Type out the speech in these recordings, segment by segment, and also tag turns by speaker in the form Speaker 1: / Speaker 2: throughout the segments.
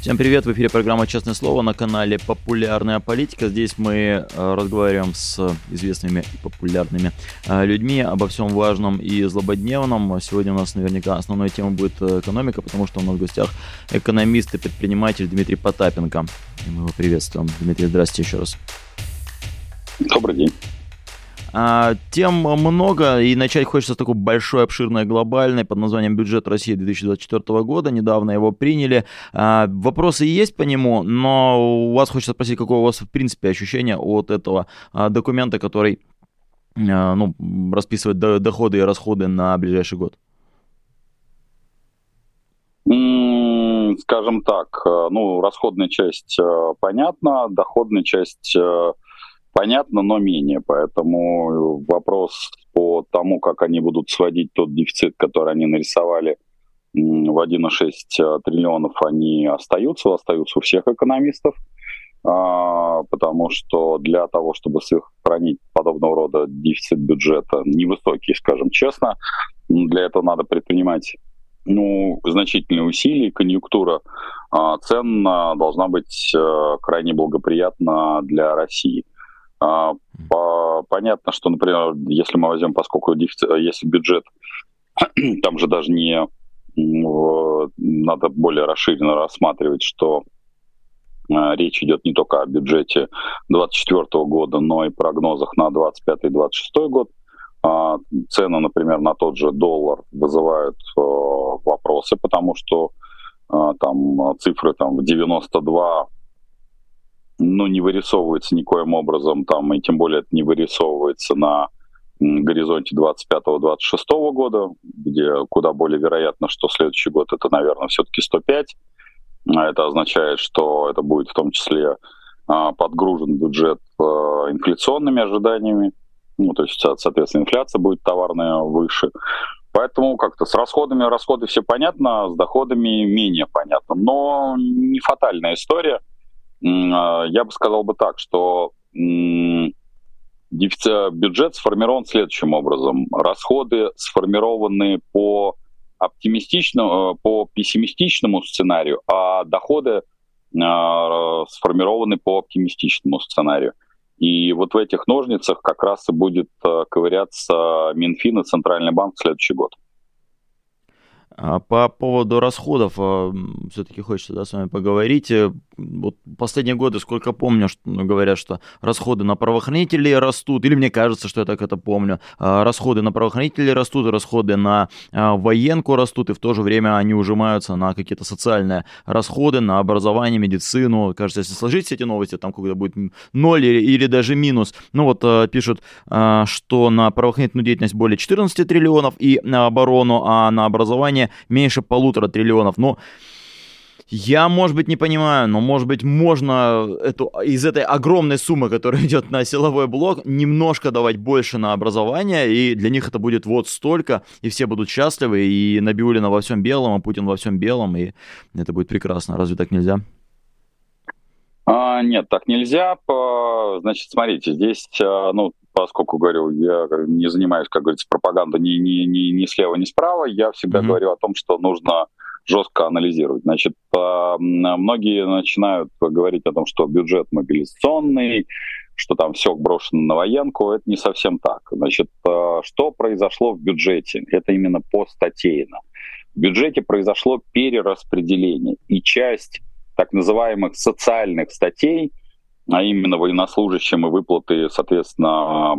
Speaker 1: Всем привет, в эфире программа «Честное слово» на канале «Популярная политика». Здесь мы э, разговариваем с известными и популярными э, людьми обо всем важном и злободневном. Сегодня у нас наверняка основной темой будет э, экономика, потому что у нас в гостях экономист и предприниматель Дмитрий Потапенко. И мы его приветствуем. Дмитрий, здравствуйте еще раз.
Speaker 2: Добрый день.
Speaker 1: А, тем много, и начать хочется с такой большой, обширной, глобальной, под названием «Бюджет России 2024 года». Недавно его приняли. А, вопросы есть по нему, но у вас хочется спросить, какое у вас, в принципе, ощущение от этого а, документа, который ну, расписывает доходы и расходы на ближайший год?
Speaker 2: Скажем так, э, ну, расходная часть э, понятна, доходная часть э, понятно, но менее. Поэтому вопрос по тому, как они будут сводить тот дефицит, который они нарисовали в 1,6 триллионов, они остаются, остаются у всех экономистов, а, потому что для того, чтобы сохранить подобного рода дефицит бюджета, невысокий, скажем честно, для этого надо предпринимать ну, значительные усилия, конъюнктура а, цен должна быть э, крайне благоприятна для России. А, понятно, что, например, если мы возьмем, поскольку дефицит, если бюджет, там же даже не надо более расширенно рассматривать, что а, речь идет не только о бюджете 2024 года, но и прогнозах на 2025-2026 год. А, цены, например, на тот же доллар вызывают вопросы, потому что там цифры там в 92 ну, не вырисовывается никоим образом там, и тем более это не вырисовывается на горизонте 25-26 года, где куда более вероятно, что следующий год это, наверное, все-таки 105. А это означает, что это будет в том числе а, подгружен бюджет а, инфляционными ожиданиями, ну, то есть, соответственно, инфляция будет товарная выше. Поэтому как-то с расходами расходы все понятно, с доходами менее понятно. Но не фатальная история – а, я бы сказал бы так, что бюджет сформирован следующим образом. Расходы сформированы по оптимистичному, э, по пессимистичному сценарию, а доходы а, сформированы по оптимистичному сценарию. И вот в этих ножницах как раз и будет э, ковыряться Минфин и Центральный банк в следующий год.
Speaker 1: А по поводу расходов а, все-таки хочется да, с вами поговорить. Э, вот последние годы, сколько помню, что, ну, говорят, что расходы на правоохранителей растут, или мне кажется, что я так это помню. А, расходы на правоохранителей растут, расходы на военку растут, и в то же время они ужимаются на какие-то социальные расходы, на образование, медицину. Кажется, если сложить все эти новости, там когда будет ноль или, или даже минус. Ну вот пишут, что на правоохранительную деятельность более 14 триллионов и на оборону, а на образование меньше полутора триллионов. Но я, может быть, не понимаю, но, может быть, можно эту, из этой огромной суммы, которая идет на силовой блок, немножко давать больше на образование, и для них это будет вот столько, и все будут счастливы, и Набиулина во всем белом, а Путин во всем белом, и это будет прекрасно. Разве так нельзя?
Speaker 2: А, нет, так нельзя. Значит, смотрите, здесь, а, ну, поскольку говорю, я не занимаюсь, как говорится, пропагандой ни, ни, ни, ни слева, ни справа, я всегда mm-hmm. говорю о том, что нужно жестко анализировать. Значит, многие начинают говорить о том, что бюджет мобилизационный, что там все брошено на военку. Это не совсем так. Значит, а, что произошло в бюджете? Это именно по статейно. В бюджете произошло перераспределение, и часть так называемых социальных статей, а именно военнослужащим и выплаты, соответственно,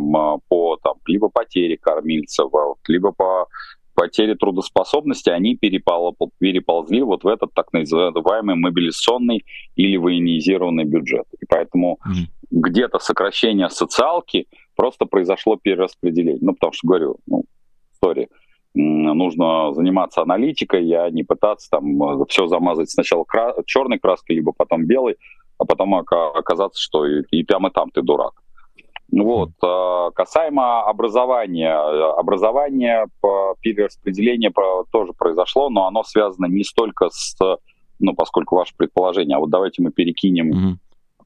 Speaker 2: по там, либо потере кормильцев, либо по потере трудоспособности, они перепол, переползли вот в этот так называемый мобилизационный или военизированный бюджет. И поэтому mm-hmm. где-то сокращение социалки просто произошло перераспределение. Ну, потому что, говорю, ну, история – нужно заниматься аналитикой, а не пытаться там все замазать сначала кра- черной краской, либо потом белой, а потом оказаться, что и, и там, и там ты дурак. Вот. А, касаемо образования, образование по перераспределение тоже произошло, но оно связано не столько с, ну, поскольку ваше предположение, а вот давайте мы перекинем mm-hmm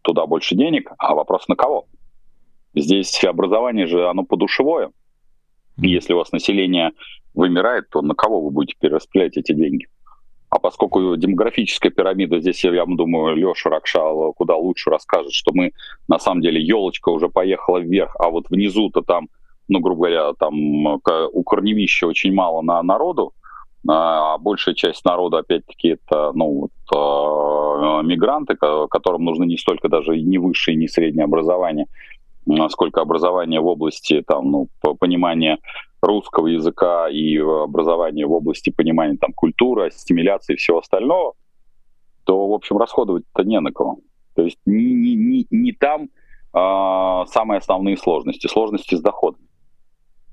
Speaker 2: туда больше денег, а вопрос на кого? Здесь образование же, оно подушевое. И если у вас население вымирает, то на кого вы будете перераспределять эти деньги? А поскольку демографическая пирамида, здесь, я думаю, Леша Ракшал куда лучше расскажет, что мы, на самом деле, елочка уже поехала вверх, а вот внизу-то там, ну, грубо говоря, там у корневища очень мало на народу, а большая часть народа, опять-таки, это ну, вот, э, мигранты, которым нужно не столько даже не высшее, не среднее образование, сколько образование в области там, ну, понимания русского языка и образование в области понимания там, культуры, ассимиляции и всего остального, то, в общем, расходовать-то не на кого. То есть не, не, не, не там а, самые основные сложности, сложности с доходом.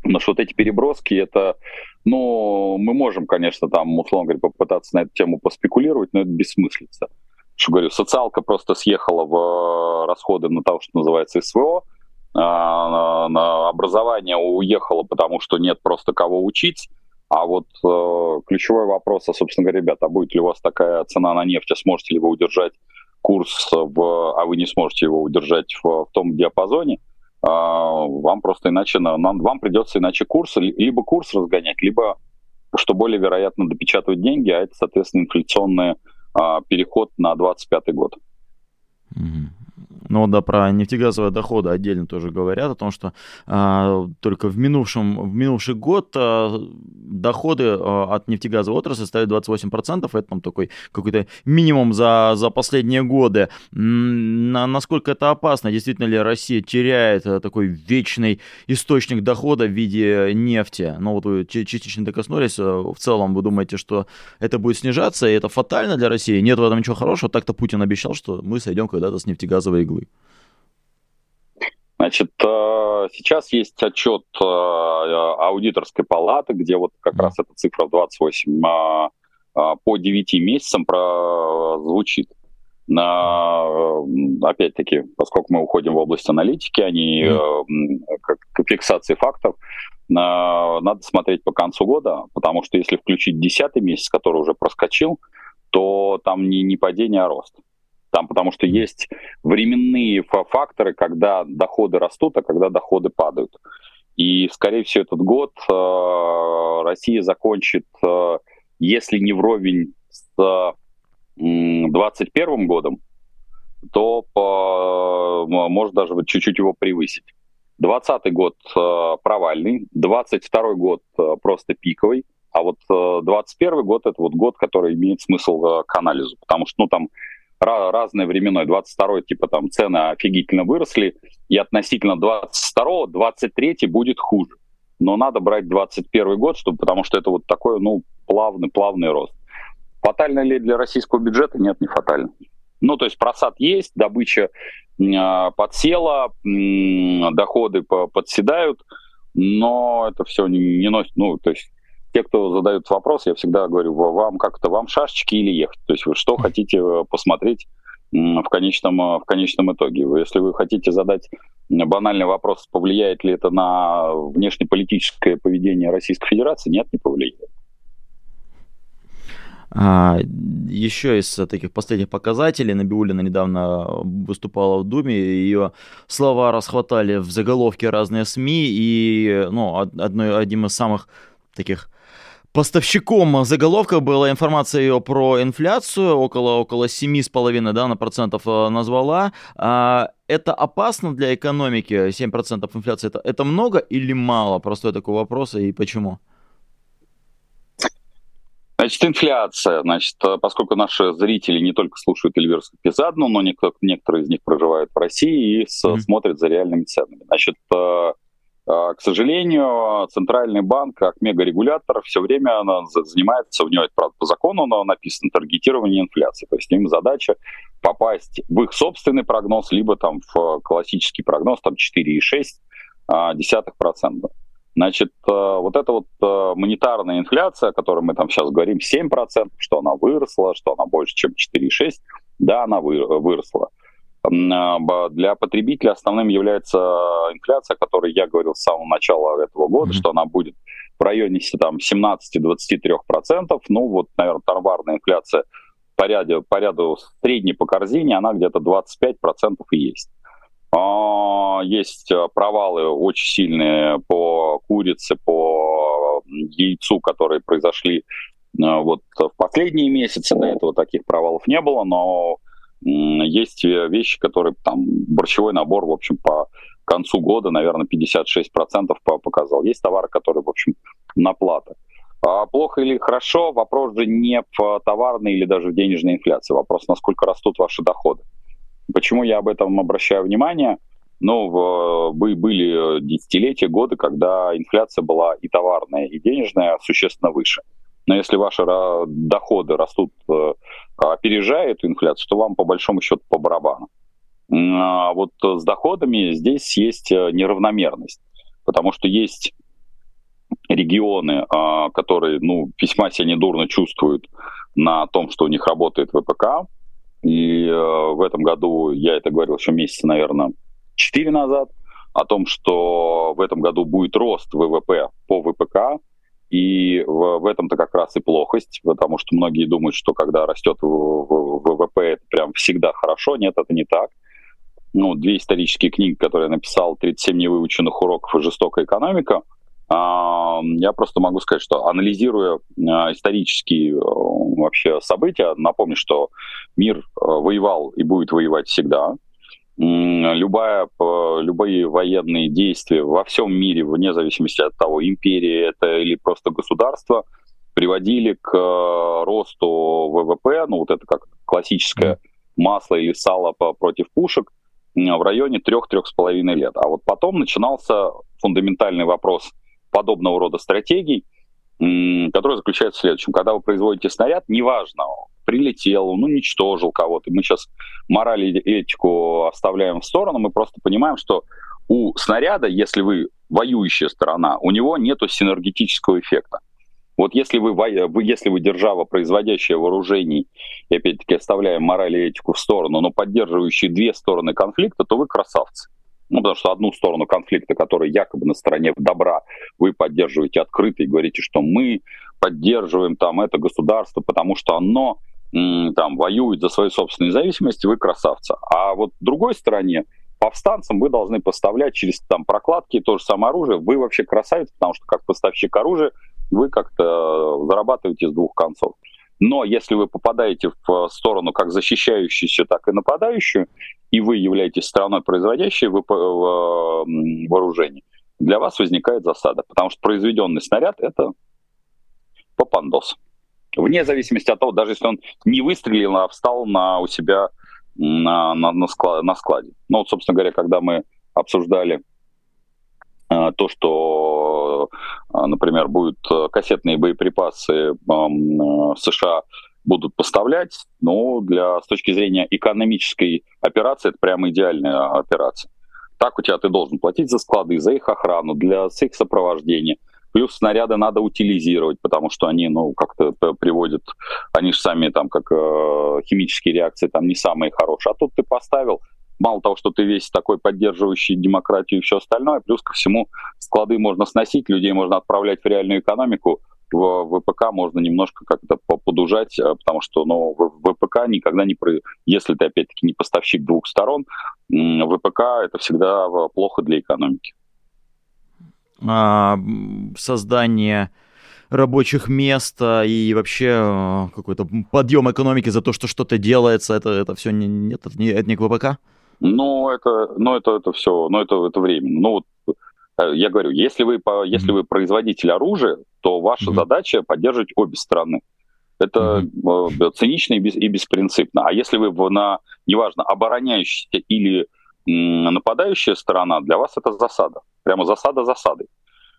Speaker 2: Потому что вот эти переброски, это, ну, мы можем, конечно, там, условно говоря, попытаться на эту тему поспекулировать, но это бессмыслица. Что говорю, социалка просто съехала в расходы на то, что называется СВО, образование уехало, потому что нет просто кого учить, а вот э, ключевой вопрос, а, собственно говоря, ребята, а будет ли у вас такая цена на нефть, а сможете ли вы удержать курс, в, а вы не сможете его удержать в, в том диапазоне, а, вам просто иначе, нам, вам придется иначе курс, либо курс разгонять, либо, что более вероятно, допечатывать деньги, а это, соответственно, инфляционный а, переход на 2025 год.
Speaker 1: Ну да, про нефтегазовые доходы отдельно тоже говорят о том, что а, только в, минувшем, в минувший год а, доходы а, от нефтегазовой отрасли составят 28%. Это там такой какой-то минимум за, за последние годы. На, насколько это опасно? Действительно ли Россия теряет а, такой вечный источник дохода в виде нефти? Ну вот вы частично докоснулись. А, в целом вы думаете, что это будет снижаться, и это фатально для России? Нет в этом ничего хорошего. Так-то Путин обещал, что мы сойдем когда-то с нефтегазовой иглы.
Speaker 2: Значит, э, сейчас есть отчет э, аудиторской палаты, где вот как раз эта цифра 28 а, а, по 9 месяцам звучит. Опять-таки, поскольку мы уходим в область аналитики, они mm. как фиксации фактов, надо смотреть по концу года, потому что если включить 10 месяц, который уже проскочил, то там не, не падение, а рост. Там потому что есть временные факторы, когда доходы растут, а когда доходы падают. И, скорее всего, этот год э, Россия закончит, э, если не вровень с 2021 э, годом, то э, может даже чуть-чуть его превысить. 2020 год э, провальный, 2022 год э, просто пиковый, а вот 2021 э, год это вот год, который имеет смысл э, к анализу, потому что ну там разное временное. 22 типа там цены офигительно выросли, и относительно 22 23 будет хуже. Но надо брать 21 год, чтобы, потому что это вот такой, ну, плавный, плавный рост. Фатально ли для российского бюджета? Нет, не фатально. Ну, то есть просад есть, добыча э, подсела, э, доходы по подседают, но это все не, не носит, ну, то есть те, кто задают вопрос, я всегда говорю, вам как-то, вам шашечки или ехать? То есть вы что хотите э, посмотреть в конечном, э, в конечном итоге? Если вы хотите задать банальный вопрос, повлияет ли это на внешнеполитическое поведение Российской Федерации, нет, не повлияет.
Speaker 1: А, еще из таких последних показателей Набиулина недавно выступала в Думе, ее слова расхватали в заголовке разные СМИ, и ну, одной, одним из самых таких Поставщиком заголовка была информация ее про инфляцию, около, около 7,5% да, на процентов э, назвала. А, это опасно для экономики, 7% инфляции, это, это много или мало? Простой такой вопрос, и почему?
Speaker 2: Значит, инфляция. Значит, э, поскольку наши зрители не только слушают Эльвиру Пизадну, но некоторые из них проживают в России и mm-hmm. смотрят за реальными ценами. Значит, э, к сожалению, Центральный банк, как мегарегулятор, все время занимается, у него это, правда, по закону но написано, таргетирование инфляции. То есть им задача попасть в их собственный прогноз, либо там в классический прогноз, там 4,6%. А, Значит, э, вот эта вот э, монетарная инфляция, о которой мы там сейчас говорим, 7%, что она выросла, что она больше, чем 4,6%, да, она выросла. А, для потребителя основным является инфляция, о которой я говорил с самого начала этого года, mm-hmm. что она будет в районе там, 17-23%. Ну вот, наверное, товарная инфляция по ряду, по ряду средней по корзине она где-то 25% и есть. А, есть провалы очень сильные по курице, по яйцу, которые произошли вот в последние месяцы. До этого таких провалов не было, но есть вещи, которые там борщевой набор, в общем, по концу года, наверное, 56% показал. Есть товары, которые, в общем, на платах. А плохо или хорошо, вопрос же не в товарной или даже в денежной инфляции. Вопрос, насколько растут ваши доходы. Почему я об этом обращаю внимание? Ну, в, были десятилетия, годы, когда инфляция была и товарная, и денежная существенно выше. Но если ваши доходы растут, э, опережая эту инфляцию, то вам по большому счету по барабану. А вот с доходами здесь есть э, неравномерность, потому что есть регионы, а, которые ну, весьма себя недурно чувствуют на том, что у них работает ВПК. И э, в этом году, я это говорил еще месяца, наверное, 4 назад, о том, что в этом году будет рост ВВП по ВПК, и в, в этом-то как раз и плохость, потому что многие думают, что когда растет ВВП, это прям всегда хорошо. Нет, это не так. Ну, две исторические книги, которые я написал, «37 невыученных уроков и жестокая экономика», а, я просто могу сказать, что анализируя а, исторические а, вообще события, напомню, что мир воевал и будет воевать всегда любая, любые военные действия во всем мире, вне зависимости от того, империя это или просто государство, приводили к э, росту ВВП, ну вот это как классическое масло или сало против пушек, в районе 3-3,5 лет. А вот потом начинался фундаментальный вопрос подобного рода стратегий, который заключается в следующем. Когда вы производите снаряд, неважно, прилетел, ну, уничтожил кого-то. Мы сейчас мораль и этику оставляем в сторону, мы просто понимаем, что у снаряда, если вы воюющая сторона, у него нет синергетического эффекта. Вот если вы, вы, если вы держава, производящая вооружений, и опять-таки оставляем мораль и этику в сторону, но поддерживающие две стороны конфликта, то вы красавцы. Ну, потому что одну сторону конфликта, которая якобы на стороне добра, вы поддерживаете открыто и говорите, что мы поддерживаем там это государство, потому что оно там воюет за свою собственную независимость, вы красавцы. А вот другой стороне повстанцам вы должны поставлять через там прокладки то же самое оружие. Вы вообще красавец, потому что как поставщик оружия вы как-то зарабатываете с двух концов. Но если вы попадаете в сторону как защищающуюся, так и нападающую, и вы являетесь страной, производящей вооружение, для вас возникает засада, потому что произведенный снаряд — это попандос. Вне зависимости от того, даже если он не выстрелил, а встал на, у себя на, на, на, склад, на складе. Ну вот, собственно говоря, когда мы обсуждали э, то, что, э, например, будут кассетные боеприпасы э, США будут поставлять, ну, для, с точки зрения экономической операции, это прямо идеальная операция. Так у тебя ты должен платить за склады, за их охрану, для их сопровождения – Плюс снаряды надо утилизировать, потому что они, ну, как-то приводят, они же сами там, как э, химические реакции, там не самые хорошие. А тут ты поставил, мало того, что ты весь такой поддерживающий демократию и все остальное, плюс ко всему склады можно сносить, людей можно отправлять в реальную экономику, в ВПК можно немножко как-то подужать, э, потому что ну, в ВПК никогда не... Про... Если ты, опять-таки, не поставщик двух сторон, ВПК — это всегда плохо для экономики.
Speaker 1: А, создание рабочих мест а, и вообще а, какой-то подъем экономики за то, что что-то делается, это, это все не, нет, это не, это не КВПК?
Speaker 2: Ну, это, ну, это, это все, ну, это, это временно. Ну, вот э, я говорю, если вы, если вы производитель оружия, то ваша mm-hmm. задача поддерживать обе стороны. Это mm-hmm. цинично и, без, и беспринципно. А если вы на, неважно, обороняющаяся или нападающая сторона, для вас это засада. Прямо засада засадой.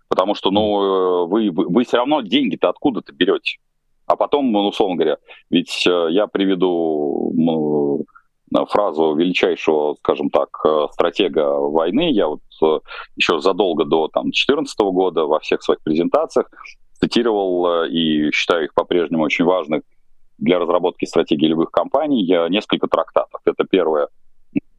Speaker 2: Потому что, ну, э, вы, вы, вы все равно деньги-то откуда-то берете. А потом, ну, условно говоря, ведь э, я приведу ну, фразу величайшего, скажем так, э, стратега войны. Я вот еще задолго до 2014 года во всех своих презентациях цитировал и считаю их по-прежнему очень важных для разработки стратегии любых компаний несколько трактатов. Это первое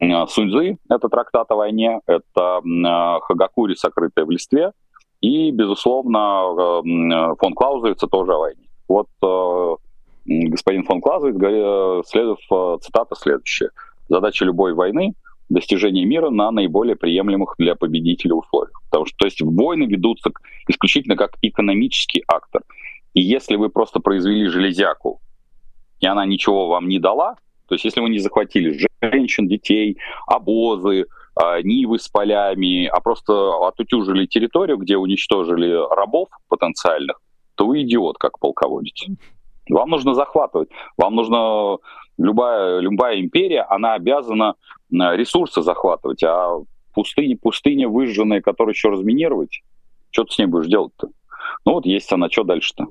Speaker 2: Э, Суньцзы, это трактат о войне, это э, Хагакури, сокрытая в листве, и, безусловно, э, фон Клаузовица тоже о войне. Вот господин фон Клаузович, следует цитата следующая. Задача любой войны — достижение мира на наиболее приемлемых для победителя условиях. Потому что, то есть, войны ведутся исключительно как экономический актор. И если вы просто произвели железяку, и она ничего вам не дала, то есть если вы не захватили женщин, детей, обозы, а, нивы с полями, а просто отутюжили территорию, где уничтожили рабов потенциальных, то вы идиот, как полководец. Вам нужно захватывать. Вам нужно... Любая, любая империя, она обязана ресурсы захватывать, а пустыни, пустыни выжженные, которые еще разминировать, что ты с ней будешь делать-то? Ну вот есть она, что дальше-то?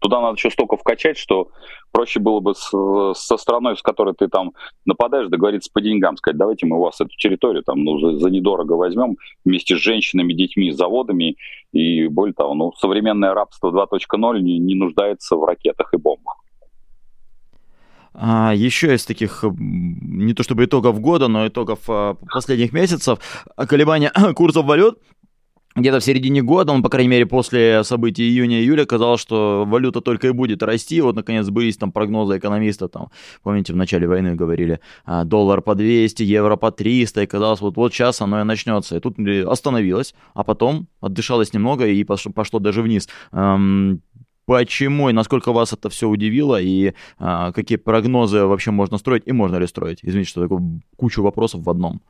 Speaker 2: Туда надо еще столько вкачать, что проще было бы с, со страной, с которой ты там нападаешь, договориться по деньгам, сказать, давайте мы у вас эту территорию там ну, за, за недорого возьмем вместе с женщинами, детьми, заводами. И более того, ну, современное рабство 2.0 не, не нуждается в ракетах и бомбах.
Speaker 1: А, еще из таких, не то чтобы итогов года, но итогов а, последних месяцев, колебания курсов валют где-то в середине года, он, по крайней мере, после событий июня-июля, казалось, что валюта только и будет расти. Вот, наконец, сбылись там прогнозы экономиста, там, помните, в начале войны говорили, а, доллар по 200, евро по 300, и казалось, вот, вот сейчас оно и начнется. И тут остановилось, а потом отдышалось немного и пошло, пошло даже вниз. Почему и насколько вас это все удивило, и а, какие прогнозы вообще можно строить, и можно ли строить? Извините, что такую кучу вопросов в одном.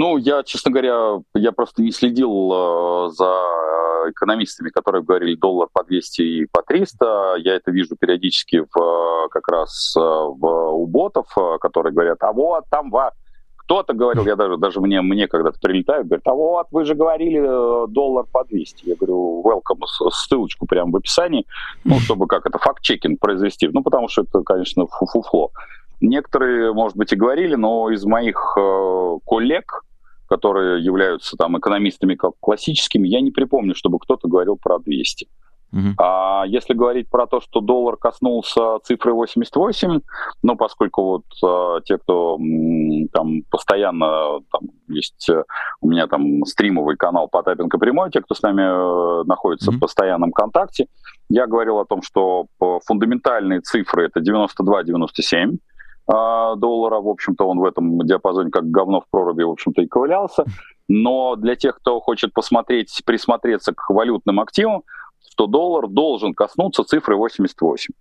Speaker 2: Ну, я, честно говоря, я просто не следил э, за экономистами, которые говорили доллар по 200 и по 300. Я это вижу периодически в, как раз э, в, у ботов, э, которые говорят, а вот там во... Кто-то говорил, я даже, даже мне, мне когда-то прилетают, говорят, а вот вы же говорили э, доллар по 200. Я говорю, welcome, ссылочку прямо в описании, ну, чтобы как это, факт-чекинг произвести. Ну, потому что это, конечно, фу-фу-фло. Некоторые, может быть, и говорили, но из моих э, коллег, которые являются там экономистами как классическими, я не припомню, чтобы кто-то говорил про 200. Uh-huh. А если говорить про то, что доллар коснулся цифры 88, ну, поскольку вот а, те, кто м, там постоянно, там есть э, у меня там стримовый канал Потапенко прямой, те, кто с нами э, находится uh-huh. в постоянном контакте, я говорил о том, что фундаментальные цифры это 92-97, а, доллара. В общем-то, он в этом диапазоне как говно в проруби, в общем-то, и ковылялся. Но для тех, кто хочет посмотреть, присмотреться к валютным активам, то доллар должен коснуться цифры 88.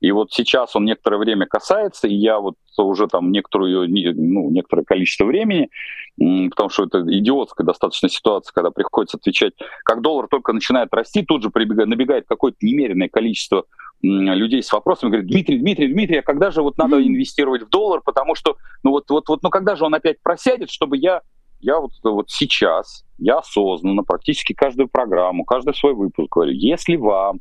Speaker 2: И вот сейчас он некоторое время касается, и я вот уже там некоторую, ну, некоторое количество времени, потому что это идиотская достаточно ситуация, когда приходится отвечать, как доллар только начинает расти, тут же прибегает, набегает какое-то немеренное количество людей с вопросами, говорит, Дмитрий, Дмитрий, Дмитрий, а когда же вот надо инвестировать в доллар, потому что, ну вот, вот, вот, ну когда же он опять просядет, чтобы я, я вот, вот сейчас, я осознанно практически каждую программу, каждый свой выпуск говорю, если вам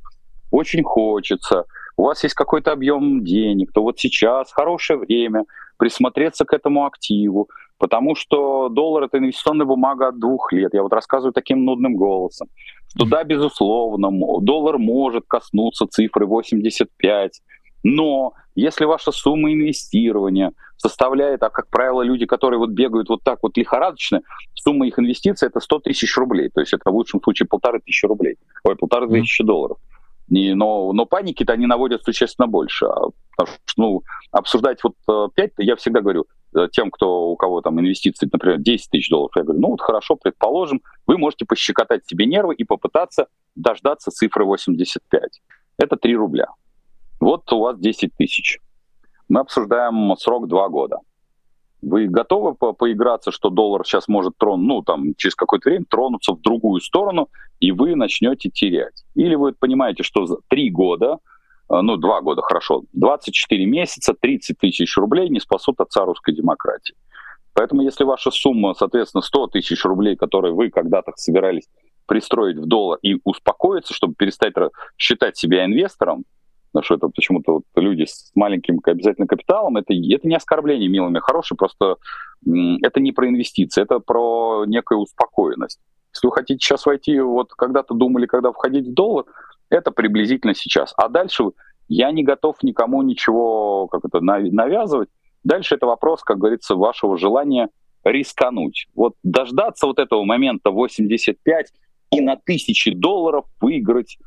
Speaker 2: очень хочется, у вас есть какой-то объем денег, то вот сейчас хорошее время присмотреться к этому активу, потому что доллар это инвестиционная бумага от двух лет. Я вот рассказываю таким нудным голосом, что да, безусловно, доллар может коснуться цифры 85, но если ваша сумма инвестирования составляет, а как правило люди, которые вот бегают вот так вот лихорадочно, сумма их инвестиций это 100 тысяч рублей, то есть это в лучшем случае полторы тысячи рублей, ой, полторы тысячи долларов. Не, но, но паники-то они наводят существенно больше. А, потому что, ну, обсуждать вот 5, э, я всегда говорю, Э, тем, кто, у кого там инвестиции, например, 10 тысяч долларов, я говорю, ну вот хорошо, предположим, вы можете пощекотать себе нервы и попытаться дождаться цифры 85. Это 3 рубля. Вот у вас 10 тысяч. Мы обсуждаем срок 2 года. Вы готовы по поиграться, что доллар сейчас может трон, ну там через какое-то время тронуться в другую сторону, и вы начнете терять? Или вы понимаете, что за 3 года Э, ну, два года, хорошо, 24 месяца, 30 тысяч рублей не спасут отца русской демократии. Поэтому если ваша сумма, соответственно, 100 тысяч рублей, которые вы когда-то собирались пристроить в доллар и успокоиться, чтобы перестать считать себя инвестором, потому что это почему-то вот люди с маленьким обязательным капиталом, это, это не оскорбление милыми хорошие, просто это не про инвестиции, это про некую успокоенность. Если вы хотите сейчас войти, вот когда-то думали, когда входить в доллар, это приблизительно сейчас. А дальше я не готов никому ничего как это, навязывать. Дальше это вопрос, как говорится, вашего желания рискануть. Вот дождаться вот этого момента 85 и на тысячи долларов выиграть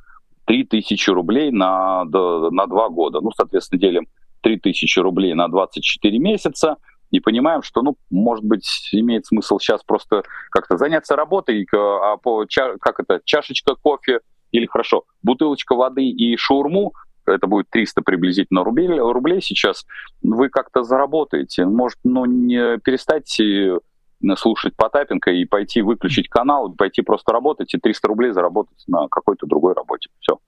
Speaker 2: 3000 рублей на, на 2 года. Ну, соответственно, делим 3000 рублей на 24 месяца и понимаем, что, ну, может быть, имеет смысл сейчас просто как-то заняться работой, а по, как это, чашечка кофе или, хорошо, бутылочка воды и шаурму, это будет 300 приблизительно рублей, рублей сейчас, вы как-то заработаете. Может, ну, не перестать слушать Потапенко и пойти выключить канал, пойти просто работать и 300 рублей заработать на какой-то другой работе. Все.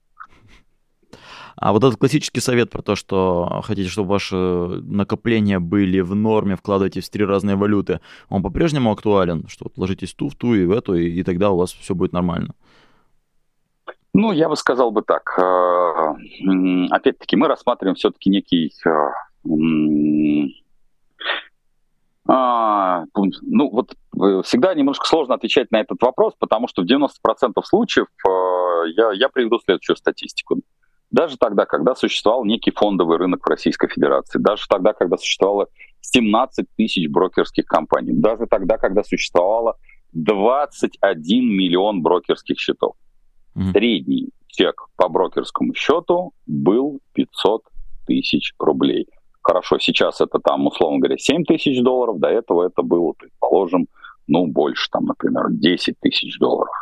Speaker 1: А вот этот классический совет про то, что хотите, чтобы ваши накопления были в норме, вкладывайтесь в три разные валюты, он по-прежнему актуален, что вот ложитесь ту, в ту и в эту, и, и тогда у вас все будет нормально?
Speaker 2: Ну, я бы сказал бы так. Э, опять-таки, мы рассматриваем все-таки некий э, а, ну, вот э, всегда немножко сложно отвечать на этот вопрос, потому что в 90% случаев я, я приведу следующую статистику. Даже тогда, когда существовал некий фондовый рынок в Российской Федерации, даже тогда, когда существовало 17 тысяч брокерских компаний, даже тогда, когда существовало 21 миллион брокерских счетов. Mm-hmm. Средний чек по брокерскому счету был 500 тысяч рублей. Хорошо, сейчас это там, условно говоря, 7 тысяч долларов, до этого это было, предположим, ну, больше, там, например, 10 тысяч долларов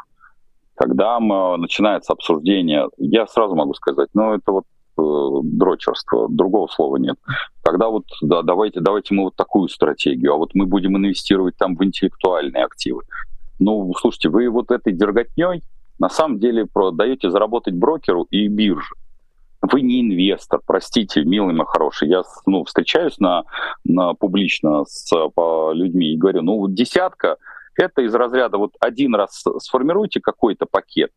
Speaker 2: когда начинается обсуждение, я сразу могу сказать, ну это вот э, дрочерство, другого слова нет. Когда вот, да, давайте, давайте мы вот такую стратегию, а вот мы будем инвестировать там в интеллектуальные активы. Ну, слушайте, вы вот этой дерготней на самом деле даете заработать брокеру и бирже. Вы не инвестор, простите, милый мой хороший. Я ну, встречаюсь на, на, публично с по людьми и говорю, ну, десятка это из разряда вот один раз сформируйте какой-то пакет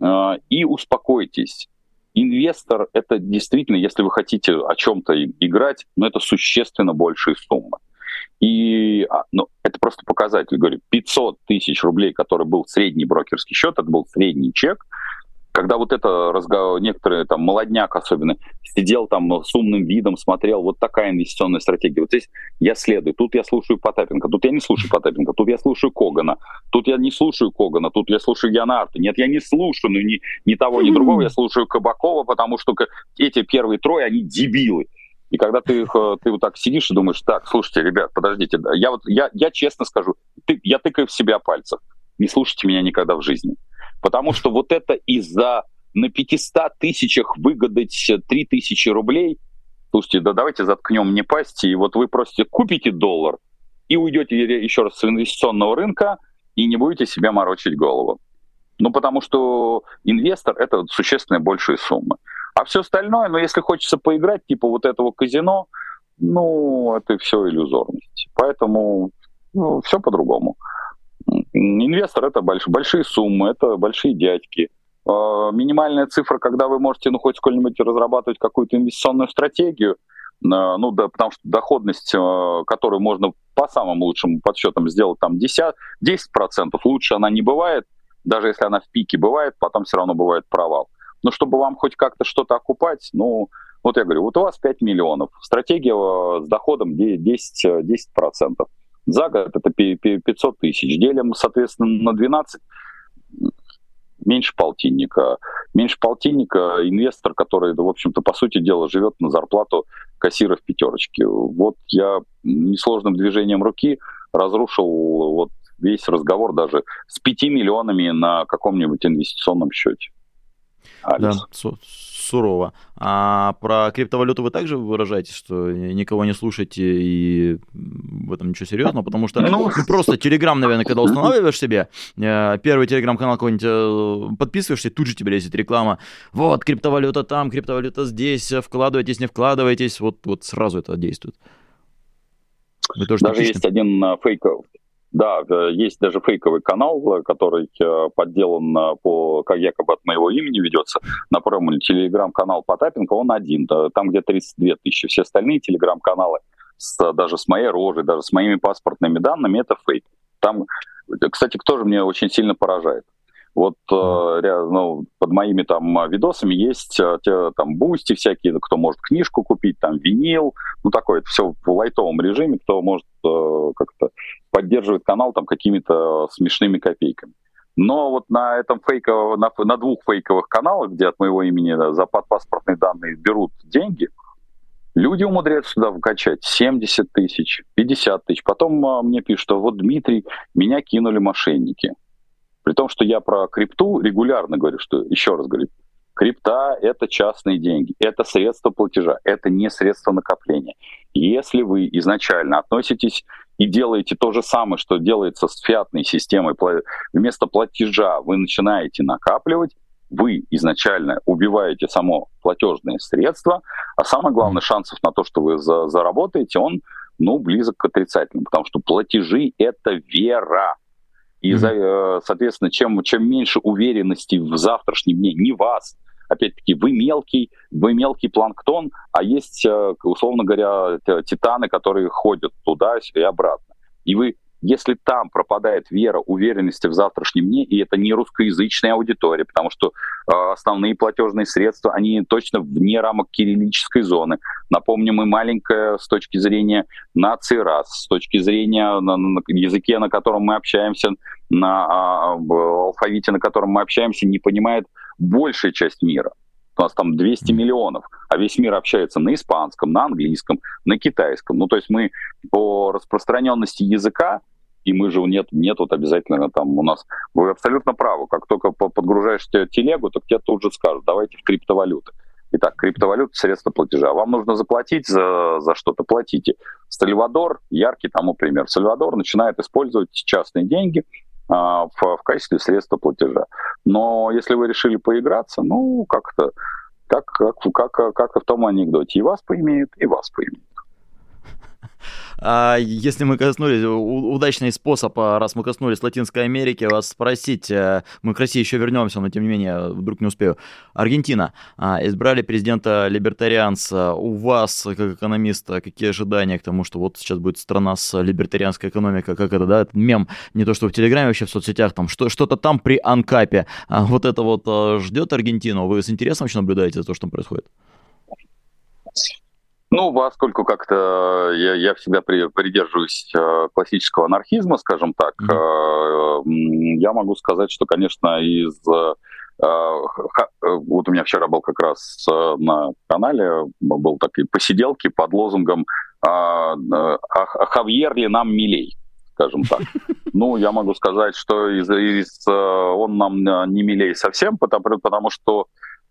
Speaker 2: э, и успокойтесь. Инвестор это действительно, если вы хотите о чем-то играть, но это существенно большие суммы. И а, ну, это просто показатель. Говорю, 500 тысяч рублей, который был средний брокерский счет, это был средний чек, когда вот это разговор, некоторые там молодняк особенно сидел там с умным видом, смотрел, вот такая инвестиционная стратегия. Вот здесь я следую, тут я слушаю Потапенко, тут я не слушаю Потапенко, тут я слушаю Когана, тут я не слушаю Когана, тут я слушаю Яна Арта. Нет, я не слушаю ну, ни, ни того, ни другого, я слушаю Кабакова, потому что эти первые трое, они дебилы. И когда ты, их, э, ты вот так сидишь и думаешь, так, слушайте, ребят, подождите, я вот я, я честно скажу, ты, я тыкаю в себя пальцев. Не слушайте меня никогда в жизни. Потому что вот это из-за на 500 тысячах выгадать 3 тысячи рублей, слушайте, да давайте заткнем мне пасти, и вот вы просто купите доллар и уйдете еще раз с инвестиционного рынка и не будете себе морочить голову. Ну, потому что инвестор — это существенно большие суммы. А все остальное, ну, если хочется поиграть, типа вот этого казино, ну, это все иллюзорность. Поэтому ну, все по-другому. Инвестор это больш, большие суммы, это большие дядьки. Э, минимальная цифра, когда вы можете ну, хоть сколько-нибудь разрабатывать какую-то инвестиционную стратегию, э, ну да, потому что доходность, э, которую можно по самым лучшим подсчетам сделать там 10, 10%, лучше она не бывает, даже если она в пике бывает, потом все равно бывает провал. Но чтобы вам хоть как-то что-то окупать, ну, вот я говорю, вот у вас 5 миллионов, стратегия с доходом 10%. 10%. За год это 500 тысяч. Делим, соответственно, на 12 меньше полтинника. Меньше полтинника инвестор, который, в общем-то, по сути дела, живет на зарплату кассира в пятерочке. Вот я несложным движением руки разрушил вот весь разговор даже с 5 миллионами на каком-нибудь инвестиционном счете.
Speaker 1: Алис. Да, сурово. А про криптовалюту вы также выражаете, что никого не слушаете и в этом ничего серьезного, потому что ну, ну просто Телеграм, наверное, когда устанавливаешь себе, э, первый Телеграм-канал какой-нибудь э, подписываешься, тут же тебе лезет реклама. Вот, криптовалюта там, криптовалюта здесь, вкладывайтесь, не вкладывайтесь. Вот, вот сразу это действует.
Speaker 2: Даже есть один э, фейк, да, э, есть даже фейковый канал, э, который э, подделан по, как якобы от моего имени ведется, на например, телеграм-канал Потапенко, он один, там где 32 тысячи. Все остальные телеграм-каналы, с, даже с моей рожей, даже с моими паспортными данными, это фейк. Там, кстати, что же меня очень сильно поражает. Вот ну, под моими там видосами есть там Boosty всякие, кто может книжку купить, там винил, ну такое, это все в лайтовом режиме, кто может э, как-то поддерживать канал там какими-то смешными копейками. Но вот на этом фейковом, на, на двух фейковых каналах, где от моего имени да, за паспортные данные берут деньги, люди умудряются туда вкачать 70 тысяч, 50 тысяч. Потом а, мне пишут, что вот, Дмитрий, меня кинули мошенники. При том, что я про крипту регулярно говорю, что, еще раз говорю, крипта — это частные деньги, это средство платежа, это не средство накопления. Если вы изначально относитесь и делаете то же самое, что делается с фиатной системой, вместо платежа вы начинаете накапливать, вы изначально убиваете само платежное средство, а самое главное, шансов на то, что вы за, заработаете, он ну, близок к отрицательному, потому что платежи — это вера. И, mm-hmm. соответственно, чем, чем меньше уверенности в завтрашнем дне, не вас, опять-таки, вы мелкий, вы мелкий планктон, а есть, э, условно говоря, титаны, которые ходят туда и обратно. И вы если там пропадает вера, уверенность в завтрашнем дне, и это не русскоязычная аудитория, потому что э, основные платежные средства, они точно вне рамок кириллической зоны. Напомню, мы маленькая с точки зрения нации рас, с точки зрения на, на языке, на котором мы общаемся, на а, алфавите, на котором мы общаемся, не понимает большая часть мира. У нас там 200 миллионов, а весь мир общается на испанском, на английском, на китайском. Ну, то есть мы по распространенности языка и мы же нет, нет вот обязательно там у нас, вы абсолютно правы, как только подгружаешь телегу, то тебе тут же скажут, давайте в криптовалюты. Итак, криптовалюта – средство платежа. Вам нужно заплатить за, за что-то, платите. Сальвадор, яркий тому пример. Сальвадор начинает использовать частные деньги в, в качестве средства платежа. Но если вы решили поиграться, ну, как-то, как, как, как, как в том анекдоте, и вас поимеют, и вас поимеют.
Speaker 1: А если мы коснулись, удачный способ, а, раз мы коснулись Латинской Америки, вас спросить, э, мы к России еще вернемся, но тем не менее, вдруг не успею. Аргентина. А, избрали президента либертарианца. У вас, как экономиста, какие ожидания к тому, что вот сейчас будет страна с либертарианской экономикой, как это, да, этот мем, не то что в Телеграме, вообще в соцсетях, там что, что-то там при Анкапе. Вот это вот ждет Аргентину? Вы с интересом вообще наблюдаете за то, что там происходит?
Speaker 2: Ну, поскольку как-то я, я всегда при, придерживаюсь э, классического анархизма, скажем так, mm-hmm. э, я могу сказать, что, конечно, из... Э, ха, вот у меня вчера был как раз э, на канале, был такие посиделки под лозунгом «А, а, «Хавьер ли нам милей?» скажем так. Ну, я могу сказать, что из, из, он нам не милей совсем, потому, потому что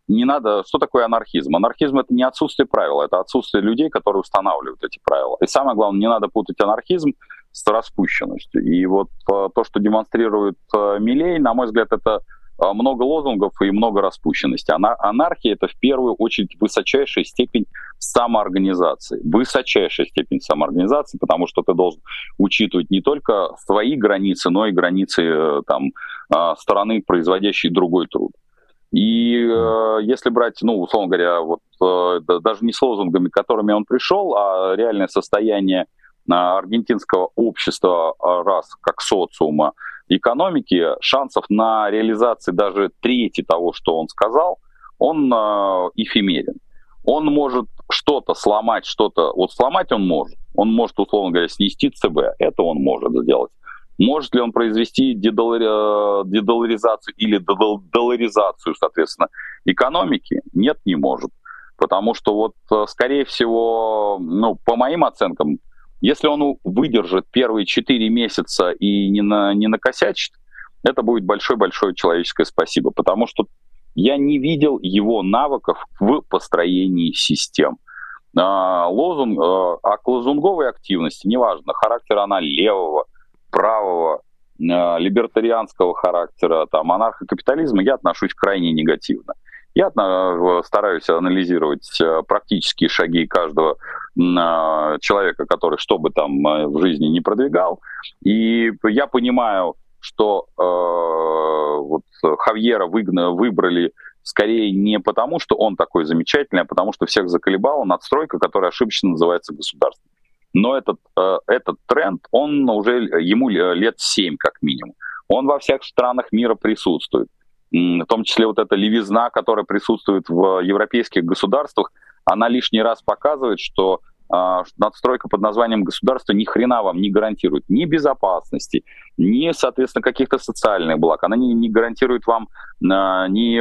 Speaker 2: не надо... Что такое анархизм? Анархизм — это не отсутствие правил, это отсутствие людей, которые устанавливают эти правила. И самое главное, не надо путать анархизм с распущенностью. И вот э, то, что демонстрирует э, Милей, на мой взгляд, это э, много лозунгов и много распущенности. Анархия — это в первую очередь высочайшая степень самоорганизации. Высочайшая степень самоорганизации, потому что ты должен учитывать не только свои границы, но и границы там, стороны, производящей другой труд. И э, если брать, ну, условно говоря, вот э, даже не с лозунгами, которыми он пришел, а реальное состояние э, аргентинского общества, э, раз как социума, экономики, шансов на реализацию даже трети того, что он сказал, он э, эфемерен. Он может что-то сломать, что-то... Вот сломать он может. Он может, условно говоря, снести ЦБ. Это он может сделать. Может ли он произвести дедолари... дедоларизацию или долларизацию, соответственно, экономики? Нет, не может. Потому что вот, э, скорее всего, ну, по моим оценкам, если он выдержит первые 4 месяца и не, на, не накосячит, это будет большое-большое человеческое спасибо. Потому что я не видел его навыков в построении систем. А, лозунг, а, а к лозунговой активности, неважно, характер она левого, правого, э, либертарианского характера, там, анархокапитализма я отношусь крайне негативно. Я э, стараюсь анализировать э, практические шаги каждого человека, который что бы там в жизни не продвигал. И я понимаю, что э, вот Хавьера выгна, выбрали скорее не потому, что он такой замечательный, а потому что всех заколебала надстройка, которая ошибочно называется государством но этот, э, этот тренд, он уже ему лет 7 как минимум. Он во всех странах мира присутствует. В том числе вот эта левизна, которая присутствует в европейских государствах, она лишний раз показывает, что а, надстройка под названием государство ни хрена вам не гарантирует ни безопасности, ни, соответственно, каких-то социальных благ. Она не, не гарантирует вам а, ни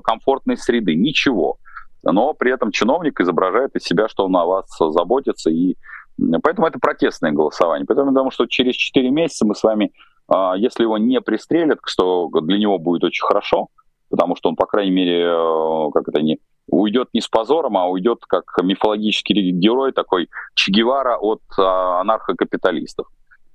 Speaker 2: комфортной среды, ничего. Но при этом чиновник изображает из себя, что он о вас заботится. И поэтому это протестное голосование. Поэтому я думаю, что через 4 месяца мы с вами, а, если его не пристрелят, что для него будет очень хорошо, потому что он, по крайней мере, э, как это не уйдет не с позором, а уйдет как мифологический герой, такой Че Гевара от а, анархокапиталистов.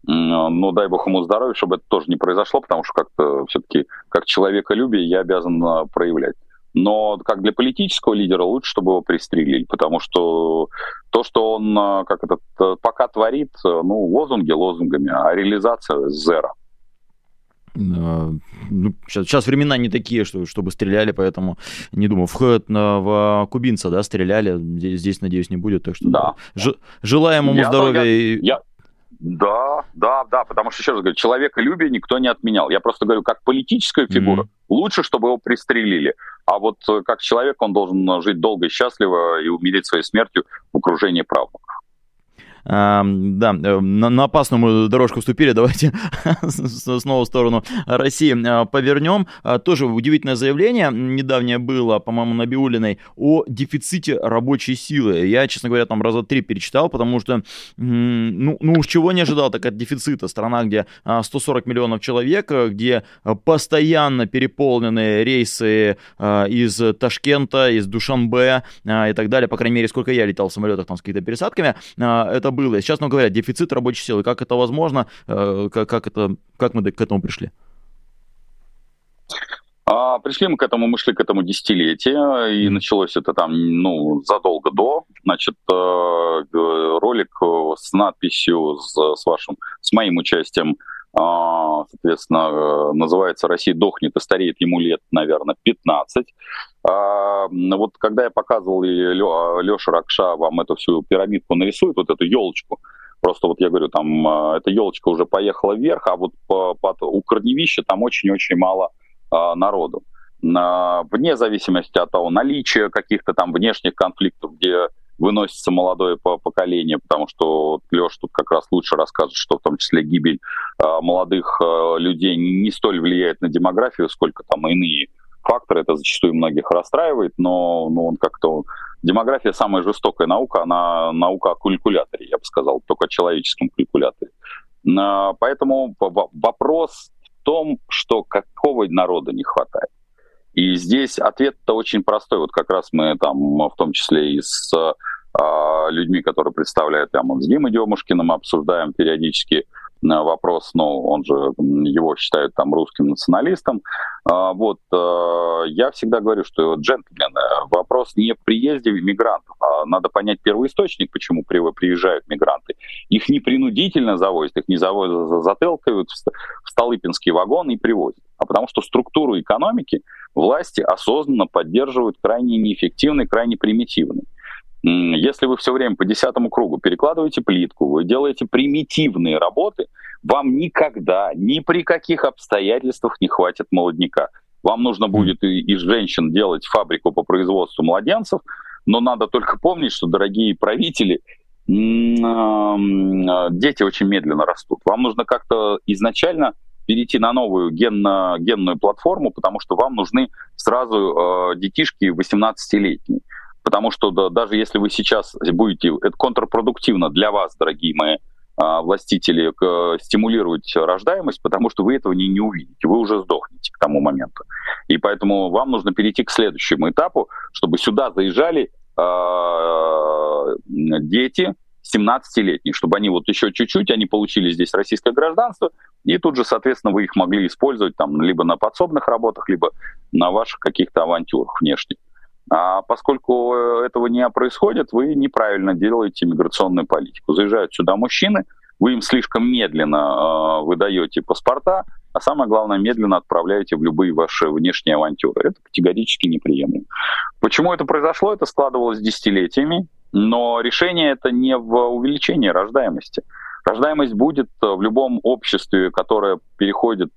Speaker 2: Но дай бог ему здоровья, чтобы это тоже не произошло, потому что как-то все-таки как человеколюбие я обязан а, проявлять. Но как для политического лидера лучше, чтобы его пристрелили, потому что то, что он а, как этот, пока творит, ну, лозунги лозунгами, а реализация зеро.
Speaker 1: Ну, сейчас, сейчас времена не такие, что, чтобы стреляли, поэтому не думаю. В, в кубинца, да, стреляли. Здесь, здесь, надеюсь, не будет. Так что
Speaker 2: да.
Speaker 1: Ж, желаем ему я, здоровья.
Speaker 2: Я, я, да, да, да, потому что, еще раз говорю, человеколюбие никто не отменял. Я просто говорю, как политическая фигура, mm-hmm. лучше, чтобы его пристрелили. А вот э, как человек он должен жить долго и счастливо и умереть своей смертью в окружении правнуков
Speaker 1: да, э, на, на опасную дорожку вступили, давайте снова в сторону России а, повернем. А, тоже удивительное заявление недавнее было, по-моему, на Биулиной о дефиците рабочей силы. Я, честно говоря, там раза три перечитал, потому что, ну, ну уж чего не ожидал, так от дефицита. Страна, где 140 а, миллионов человек, где постоянно переполнены рейсы из Ташкента, из Душанбе и так далее, по крайней мере, сколько я летал в самолетах там с какими-то пересадками, это было. Сейчас нам говорят, дефицит рабочей силы. Как это возможно? Э, как, как, это, как мы к этому пришли?
Speaker 2: А, пришли мы к этому, мы шли к этому десятилетия, и началось это там, ну, задолго до. Значит, э, ролик с надписью с, с вашим, с моим участием а, соответственно, э, называется «Россия дохнет и стареет ему лет, наверное, 15». А, вот когда я показывал, и Леша Ракша вам эту всю пирамидку нарисует, вот эту елочку, просто вот я говорю, там э, эта елочка уже поехала вверх, а вот по, по, у корневища там очень-очень мало а, народу. Вне зависимости от того, наличия каких-то там внешних конфликтов, где выносится молодое поколение, потому что Леша тут как раз лучше расскажет, что в том числе гибель молодых людей не столь влияет на демографию, сколько там иные факторы. Это зачастую многих расстраивает, но ну, он как-то... Демография самая жестокая наука, она наука о калькуляторе, я бы сказал, только о человеческом калькуляторе. Поэтому вопрос в том, что какого народа не хватает. И здесь ответ-то очень простой. Вот как раз мы там, в том числе и с э, людьми, которые представляют там, с Димой Демушкиным, обсуждаем периодически вопрос, но он же его считают там русским националистом. А, вот э, я всегда говорю, что джентльмены, вопрос не в приезде мигрантов, а надо понять первоисточник, почему приезжают мигранты. Их не принудительно завозят, их не завозят, зателкают в Столыпинский вагон и привозят, а потому что структуру экономики власти осознанно поддерживают крайне неэффективной, крайне примитивной. Если вы все время по десятому кругу перекладываете плитку, вы делаете примитивные работы, вам никогда, ни при каких обстоятельствах не хватит молодняка. Вам нужно будет из женщин делать фабрику по производству младенцев, но надо только помнить, что, дорогие правители, дети очень медленно растут. Вам нужно как-то изначально перейти на новую генно, генную платформу, потому что вам нужны сразу э, детишки 18-летние. Потому что да, даже если вы сейчас будете, это контрпродуктивно для вас, дорогие мои а, властители, к, стимулировать рождаемость, потому что вы этого не, не увидите, вы уже сдохнете к тому моменту. И поэтому вам нужно перейти к следующему этапу, чтобы сюда заезжали э, дети 17-летние, чтобы они вот еще чуть-чуть, они получили здесь российское гражданство, и тут же, соответственно, вы их могли использовать там либо на подсобных работах, либо на ваших каких-то авантюрах внешних. А поскольку э, этого не происходит, вы неправильно делаете миграционную политику. Заезжают сюда мужчины, вы им слишком медленно э, выдаете паспорта, а самое главное, медленно отправляете в любые ваши внешние авантюры. Это категорически неприемлемо. Почему это произошло? Это складывалось десятилетиями, но решение это не в увеличении рождаемости. Рождаемость будет в любом обществе, которое переходит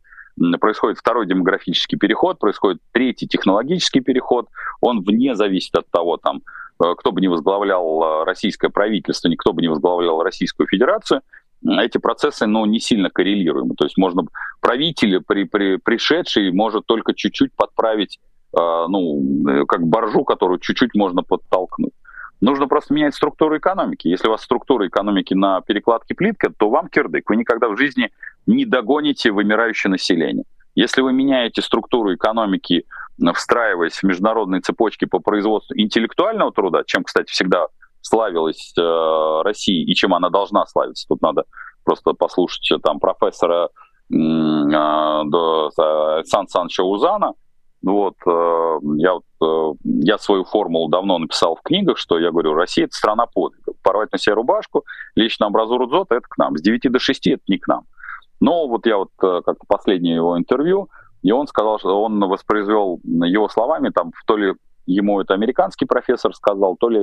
Speaker 2: происходит второй демографический переход, происходит третий технологический переход, он вне зависит от того, там, э, кто бы не возглавлял российское правительство, никто бы не возглавлял Российскую Федерацию, эти процессы ну, не сильно коррелируемы. То есть можно правитель, при, при, пришедший, может только чуть-чуть подправить, э, ну, как боржу, которую чуть-чуть можно подтолкнуть. Нужно просто менять структуру экономики. Если у вас структура экономики на перекладке плитка, то вам кирдык. Вы никогда в жизни не догоните вымирающее население. Если вы меняете структуру экономики, встраиваясь в международные цепочки по производству интеллектуального труда, чем, кстати, всегда славилась э, Россия и чем она должна славиться, тут надо просто послушать там профессора э, э, Сан Санчо Узана, ну вот, э, я, вот, э, я свою формулу давно написал в книгах, что я говорю, Россия — это страна подвигов. Порвать на себе рубашку, лечь на амбразуру дзота — это к нам. С 9 до 6 — это не к нам. Но вот я вот э, как-то последнее его интервью, и он сказал, что он воспроизвел его словами, там, то ли ему это американский профессор сказал, то ли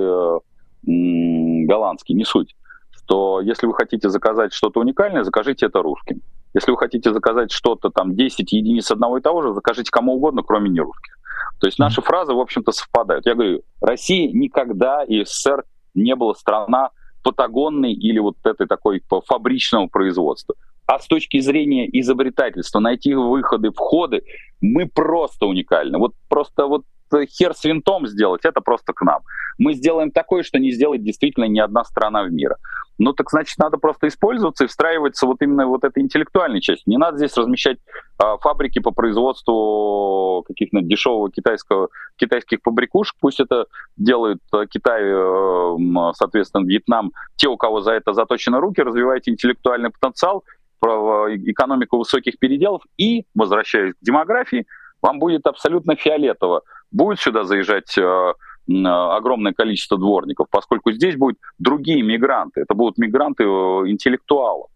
Speaker 2: м- голландский, не суть, что если вы хотите заказать что-то уникальное, закажите это русским. Если вы хотите заказать что-то там 10 единиц одного и того же, закажите кому угодно, кроме нерусских. То есть наши фразы, в общем-то, совпадают. Я говорю, Россия никогда и СССР не была страна патагонной или вот этой такой фабричного производства. А с точки зрения изобретательства, найти выходы, входы, мы просто уникальны. Вот просто вот хер с винтом сделать, это просто к нам. Мы сделаем такое, что не сделает действительно ни одна страна в мире. Ну так значит, надо просто использоваться и встраиваться вот именно вот этой интеллектуальной части. Не надо здесь размещать а, фабрики по производству каких-то дешевого китайского, китайских фабрикушек. Пусть это делают а, Китай, а, соответственно, Вьетнам. Те, у кого за это заточены руки, развивайте интеллектуальный потенциал, экономику высоких переделов и, возвращаясь к демографии, вам будет абсолютно фиолетово, будет сюда заезжать э, огромное количество дворников, поскольку здесь будут другие мигранты. Это будут мигранты э, интеллектуалов.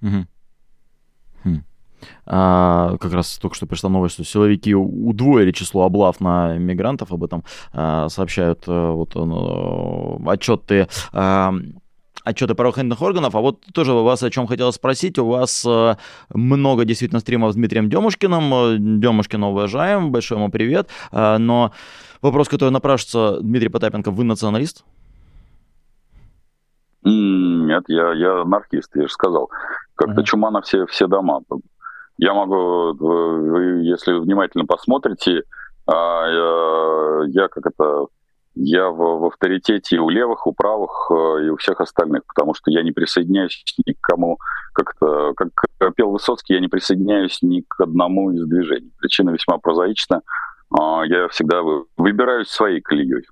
Speaker 1: Хм. А, как раз только что пришла новость, что силовики удвоили число облав на мигрантов, об этом а, сообщают а, вот, ну, отчеты а, отчеты правоохранительных органов. А вот тоже вас о чем хотел спросить. У вас э, много действительно стримов с Дмитрием Демушкиным. Демушкина уважаем, большой ему привет. Э, но вопрос, который напрашивается, Дмитрий Потапенко, вы националист?
Speaker 2: Нет, я, я анархист, я же сказал. Как-то uh-huh. чума на все, все дома. Я могу, вы, если внимательно посмотрите, а, я, я как это я в, в авторитете и у левых, у правых, э, и у всех остальных, потому что я не присоединяюсь ни к кому, как-то, как пел Высоцкий, я не присоединяюсь ни к одному из движений. Причина весьма прозаична. А, я всегда выбираюсь своей колеей.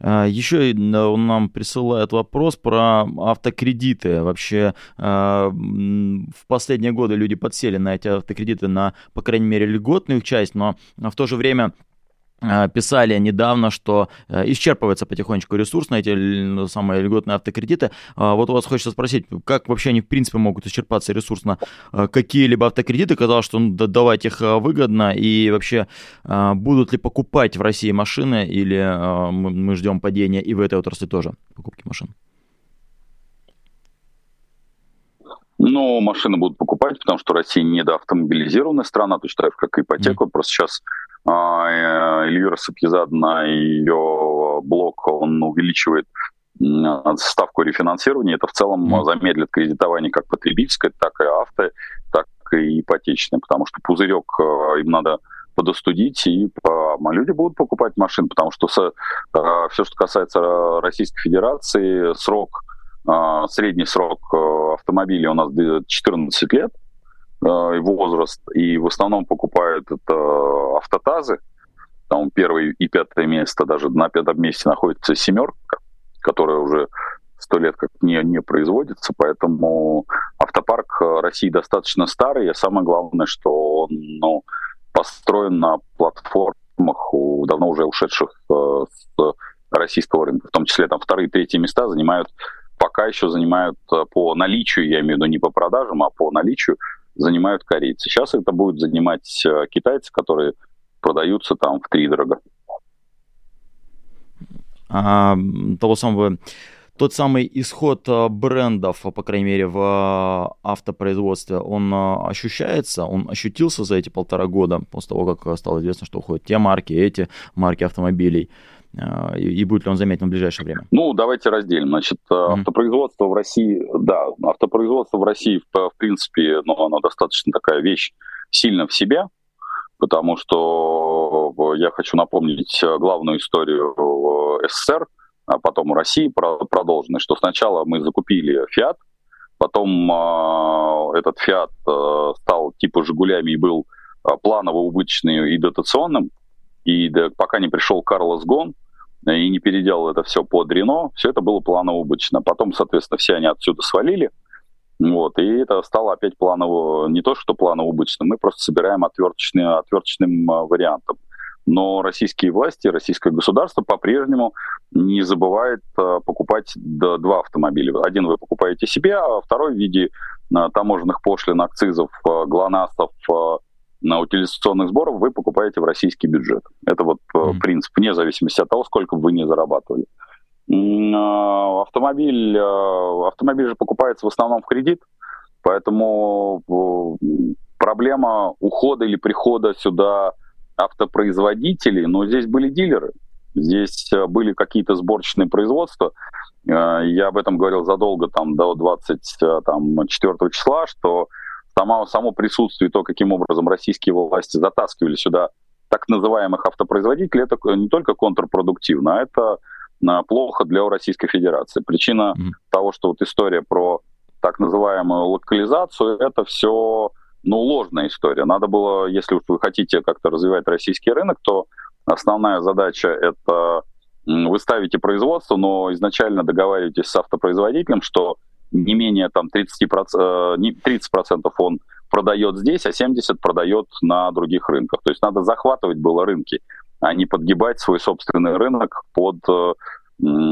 Speaker 1: А, Еще он нам присылает вопрос про автокредиты. Вообще а, в последние годы люди подсели на эти автокредиты на, по крайней мере, льготную часть, но в то же время писали недавно, что э, исчерпывается потихонечку ресурс на эти самые льготные автокредиты. А вот у вас хочется спросить, как вообще они в принципе могут исчерпаться ресурсно э, какие-либо автокредиты? Казалось, что ну, давать их выгодно и вообще будут ли покупать в России машины или мы ждем падения и в этой отрасли тоже покупки машин?
Speaker 2: Ну, машины будут покупать, потому что Россия недоавтомобилизированная страна, точно так же, как и ипотека. Mm. Просто сейчас а, Эльвира Сапьезадна и ее блок, он увеличивает ставку рефинансирования. Это в целом замедлит кредитование как потребительское, так и авто, так и ипотечное, потому что пузырек э, им надо подостудить, и а, люди будут покупать машины, потому что все, что касается Российской Федерации, срок, средний срок э, автомобилей у нас 14 лет, Э, возраст, и в основном покупают это автотазы, там первое и пятое место, даже на пятом месте находится семерка, которая уже сто лет как не, не производится, поэтому автопарк России достаточно старый, и самое главное, что он ну, построен на платформах у давно уже ушедших э, с российского рынка, в том числе там вторые, третьи места занимают, пока еще занимают э, по наличию, я имею в виду не по продажам, а по наличию занимают корейцы. Сейчас это будет занимать э, китайцы, которые продаются там в три дорого.
Speaker 1: А, того самого тот самый исход э, брендов, по крайней мере, в э, автопроизводстве, он ощущается, он ощутился за эти полтора года, после того, как стало известно, что уходят те марки, эти марки автомобилей. И будет ли он заметен в ближайшее время?
Speaker 2: Ну, давайте разделим. Значит, mm-hmm. автопроизводство в России, да, автопроизводство в России, в, в принципе, ну, оно достаточно такая вещь сильно в себе, потому что я хочу напомнить главную историю СССР, а потом России продолженной, что сначала мы закупили Fiat, потом э, этот э, стал типа Жигулями и был э, планово-убыточным и дотационным, и да, пока не пришел Карлос Гон и не переделал это все под Рено, все это было планово-убыточно. Потом, соответственно, все они отсюда свалили, вот, и это стало опять планово, не то что планово-убыточным, мы просто собираем отверточным, отверточным вариантом. Но российские власти, российское государство по-прежнему не забывает покупать два автомобиля. Один вы покупаете себе, а второй в виде таможенных пошлин, акцизов, глонасов, на утилизационных сборов вы покупаете в российский бюджет. Это вот mm. принцип, вне зависимости от того, сколько вы не зарабатывали. Автомобиль, автомобиль же покупается в основном в кредит, поэтому проблема ухода или прихода сюда автопроизводителей, но здесь были дилеры, здесь были какие-то сборочные производства. Я об этом говорил задолго, там, до 24 числа, что само, само присутствие, то, каким образом российские власти затаскивали сюда так называемых автопроизводителей, это не только контрпродуктивно, а это а, плохо для Российской Федерации. Причина mm. того, что вот история про так называемую локализацию, это все ну, ложная история. Надо было, если уж вы хотите как-то развивать российский рынок, то основная задача это вы ставите производство, но изначально договариваетесь с автопроизводителем, что не менее там 30%, 30% э, он продает здесь, а 70% продает на других рынках. То есть надо захватывать было рынки, а не подгибать свой собственный рынок под э,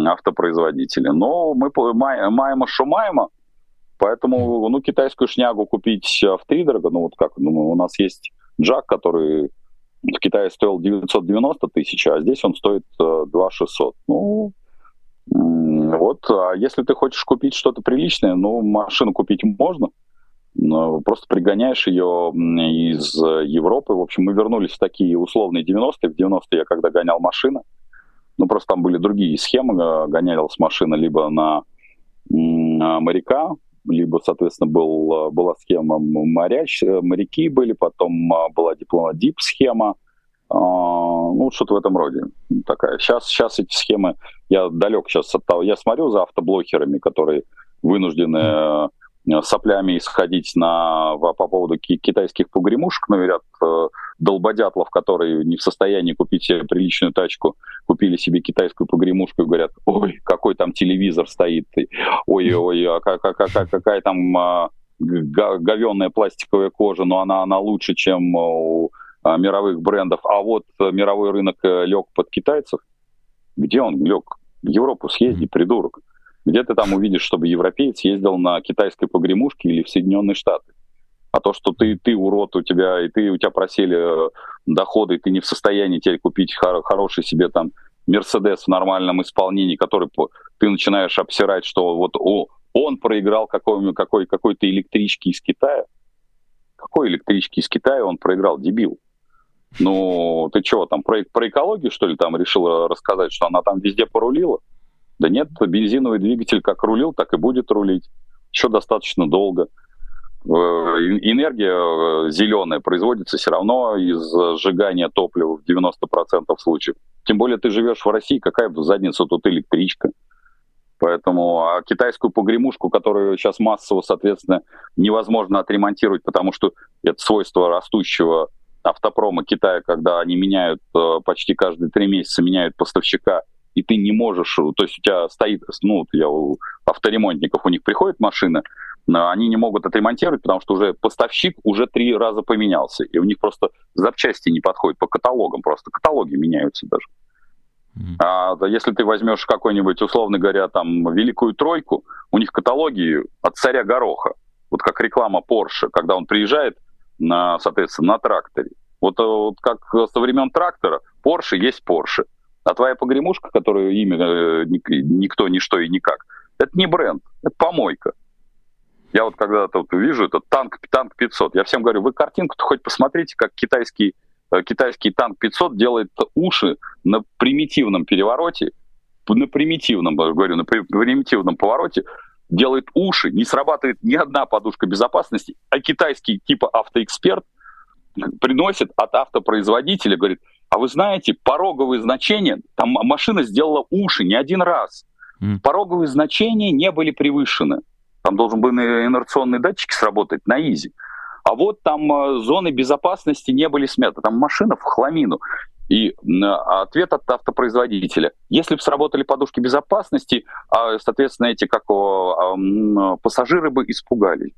Speaker 2: автопроизводителя. Но мы маемо что маемо, поэтому ну, китайскую шнягу купить в три дорого, ну вот как, ну, у нас есть Джак, который в Китае стоил 990 тысяч, а здесь он стоит 2600. Э, ну, вот, а если ты хочешь купить что-то приличное, ну, машину купить можно, но просто пригоняешь ее из Европы. В общем, мы вернулись в такие условные 90-е. В 90-е я когда гонял машины, ну, просто там были другие схемы, э, гонялась машина либо на, на моряка, либо, соответственно, был, была схема моряч, э, моряки были, потом а, была дипломат-дип-схема, а, ну, что-то в этом роде. Такая. Сейчас, сейчас эти схемы, я далек сейчас от того, я смотрю за автоблокерами, которые вынуждены э, соплями исходить на, по поводу китайских погремушек, но говорят, э, долбодятлов, которые не в состоянии купить себе приличную тачку, купили себе китайскую погремушку и говорят, ой, какой там телевизор стоит, ой-ой, а какая, какая, какая там а, говенная пластиковая кожа, но она, она лучше, чем у а, мировых брендов, а вот э, мировой рынок лег под китайцев, где он лег? В Европу съезди, придурок. Где ты там увидишь, чтобы европеец ездил на китайской погремушке или в Соединенные Штаты? А то, что ты, ты урод, у тебя, и ты, у тебя просели э, доходы, и ты не в состоянии теперь купить хор- хороший себе там Мерседес в нормальном исполнении, который ты начинаешь обсирать, что вот о, он проиграл какой, какой, какой-то электричке из Китая. Какой электрички из Китая он проиграл, дебил? Ну, ты чего там, про, про экологию, что ли, там решил рассказать, что она там везде порулила? Да нет, бензиновый двигатель как рулил, так и будет рулить. Еще достаточно долго. Э, энергия э, зеленая производится все равно из сжигания топлива в 90% случаев. Тем более ты живешь в России, какая в задницу тут электричка. Поэтому а китайскую погремушку, которую сейчас массово, соответственно, невозможно отремонтировать, потому что это свойство растущего автопрома Китая, когда они меняют э, почти каждые три месяца, меняют поставщика, и ты не можешь, то есть у тебя стоит, ну, я у авторемонтников, у них приходит машина, они не могут отремонтировать, потому что уже поставщик уже три раза поменялся, и у них просто запчасти не подходят по каталогам, просто каталоги меняются даже. А если ты возьмешь какой-нибудь, условно говоря, там, великую тройку, у них каталоги от царя гороха. Вот как реклама Porsche, когда он приезжает, на, соответственно, на тракторе. Вот, э, вот как со времен трактора Porsche есть Porsche. А твоя погремушка, которую имя э, никто, ничто и никак, Это не бренд, это помойка. Я вот когда-то вот вижу этот танк, танк 500, я всем говорю, вы картинку-то хоть посмотрите, как китайский, э, китайский танк 500 делает уши на примитивном перевороте, на примитивном, говорю, на примитивном повороте, делает уши, не срабатывает ни одна подушка безопасности, а китайский типа автоэксперт приносит от автопроизводителя, говорит, а вы знаете, пороговые значения, там машина сделала уши не один раз, mm. пороговые значения не были превышены. Там должен был инерционный датчик сработать на изи. А вот там э, зоны безопасности не были смяты. Там машина в хламину. И ответ от автопроизводителя. Если бы сработали подушки безопасности, а, соответственно, эти как пассажиры бы испугались.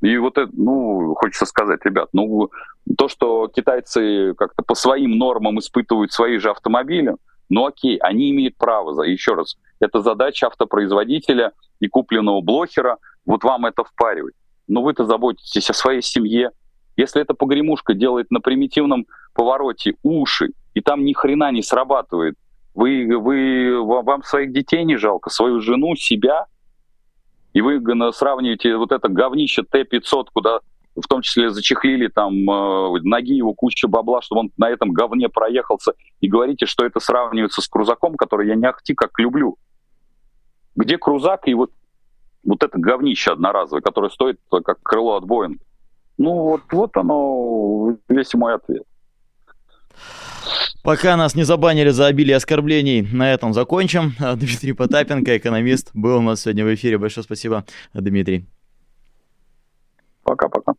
Speaker 2: И вот это, ну, хочется сказать, ребят, ну, то, что китайцы как-то по своим нормам испытывают свои же автомобили, ну окей, они имеют право, за, еще раз, это задача автопроизводителя и купленного блохера, вот вам это впаривать. Но вы-то заботитесь о своей семье. Если эта погремушка делает на примитивном повороте уши, и там ни хрена не срабатывает, вы, вы, вам своих детей не жалко, свою жену, себя, и вы сравниваете вот это говнище Т-500, куда в том числе зачехлили там э, ноги его куча бабла, чтобы он на этом говне проехался, и говорите, что это сравнивается с крузаком, который я не ахти как люблю. Где крузак и вот, вот это говнище одноразовое, которое стоит как крыло от Боинга? Ну вот, вот оно, весь мой ответ.
Speaker 1: Пока нас не забанили за обилие оскорблений, на этом закончим. Дмитрий Потапенко, экономист, был у нас сегодня в эфире. Большое спасибо, Дмитрий.
Speaker 2: Пока-пока.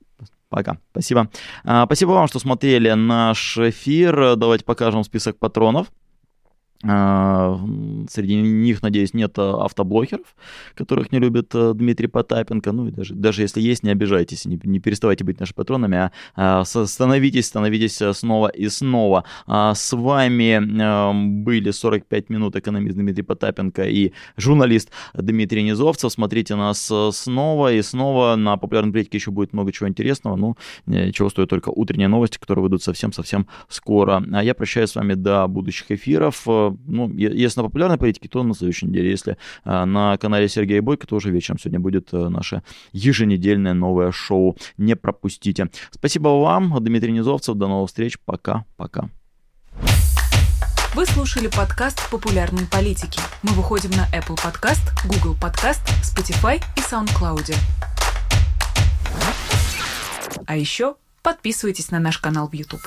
Speaker 1: Пока. Спасибо. А, спасибо вам, что смотрели наш эфир. Давайте покажем список патронов. А, среди них, надеюсь, нет а, автоблокеров, которых не любит а, Дмитрий Потапенко. Ну и даже, даже если есть, не обижайтесь, не, не переставайте быть нашими патронами, а становитесь, становитесь снова и снова. С вами были 45 минут экономист Дмитрий Потапенко и журналист Дмитрий Низовцев. Смотрите нас снова и снова. На популярной политике еще будет много чего интересного. Ну, чего стоят только утренние новости, которые выйдут совсем-совсем скоро. А я прощаюсь с вами до будущих эфиров ну, если на популярной политике, то на следующей неделе. Если а, на канале Сергея Бойко, то уже вечером сегодня будет э, наше еженедельное новое шоу. Не пропустите. Спасибо вам, Дмитрий Низовцев. До новых встреч. Пока-пока.
Speaker 3: Вы слушали подкаст «Популярные политики». Мы выходим на Apple Podcast, Google Podcast, Spotify и SoundCloud. А еще подписывайтесь на наш канал в YouTube.